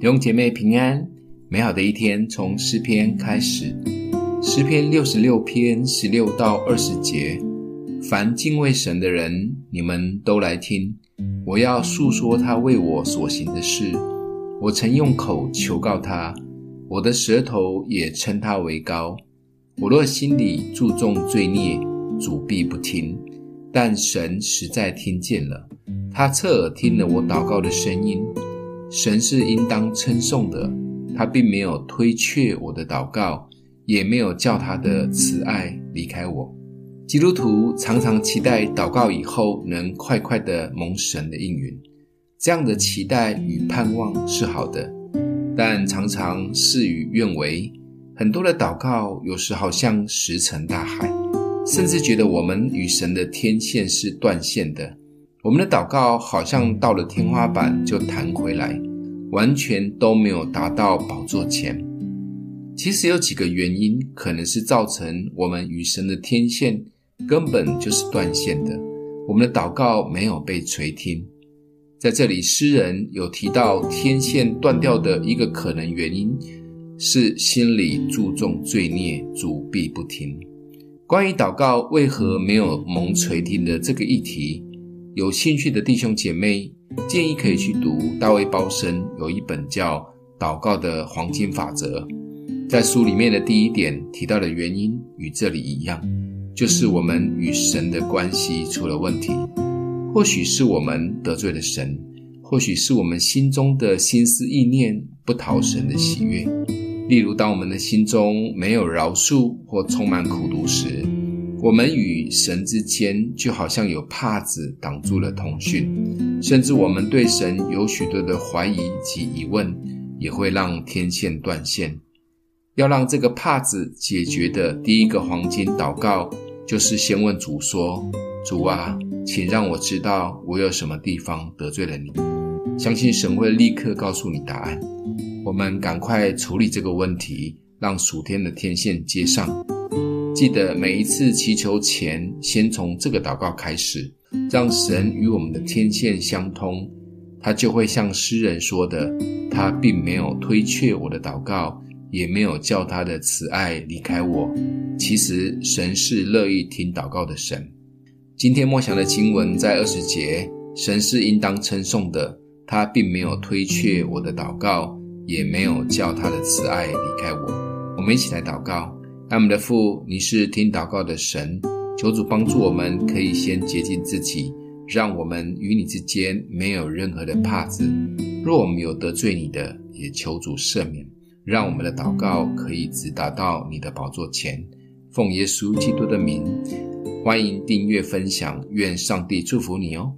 弟兄姐妹平安，美好的一天从诗篇开始。诗篇六十六篇十六到二十节，凡敬畏神的人，你们都来听，我要述说他为我所行的事。我曾用口求告他，我的舌头也称他为高。我若心里注重罪孽，主必不听，但神实在听见了，他侧耳听了我祷告的声音。神是应当称颂的，他并没有推却我的祷告，也没有叫他的慈爱离开我。基督徒常常期待祷告以后能快快的蒙神的应允，这样的期待与盼望是好的，但常常事与愿违。很多的祷告有时好像石沉大海，甚至觉得我们与神的天线是断线的。我们的祷告好像到了天花板就弹回来，完全都没有达到宝座前。其实有几个原因，可能是造成我们与神的天线根本就是断线的。我们的祷告没有被垂听。在这里，诗人有提到天线断掉的一个可能原因，是心里注重罪孽，主必不听。关于祷告为何没有蒙垂听的这个议题，有兴趣的弟兄姐妹，建议可以去读大卫鲍森有一本叫《祷告的黄金法则》。在书里面的第一点提到的原因与这里一样，就是我们与神的关系出了问题。或许是我们得罪了神，或许是我们心中的心思意念不讨神的喜悦。例如，当我们的心中没有饶恕或充满苦毒时，我们与神之间就好像有帕子挡住了通讯，甚至我们对神有许多的怀疑及疑问，也会让天线断线。要让这个帕子解决的第一个黄金祷告，就是先问主说：“主啊，请让我知道我有什么地方得罪了你。”相信神会立刻告诉你答案。我们赶快处理这个问题，让属天的天线接上。记得每一次祈求前，先从这个祷告开始，让神与我们的天线相通，他就会像诗人说的，他并没有推却我的祷告，也没有叫他的慈爱离开我。其实神是乐意听祷告的神。今天默想的经文在二十节，神是应当称颂的，他并没有推却我的祷告，也没有叫他的慈爱离开我。我们一起来祷告。爱我们的父，你是听祷告的神，求主帮助我们，可以先洁净自己，让我们与你之间没有任何的帕子。若我们有得罪你的，也求主赦免，让我们的祷告可以直达到你的宝座前。奉耶稣基督的名，欢迎订阅分享，愿上帝祝福你哦。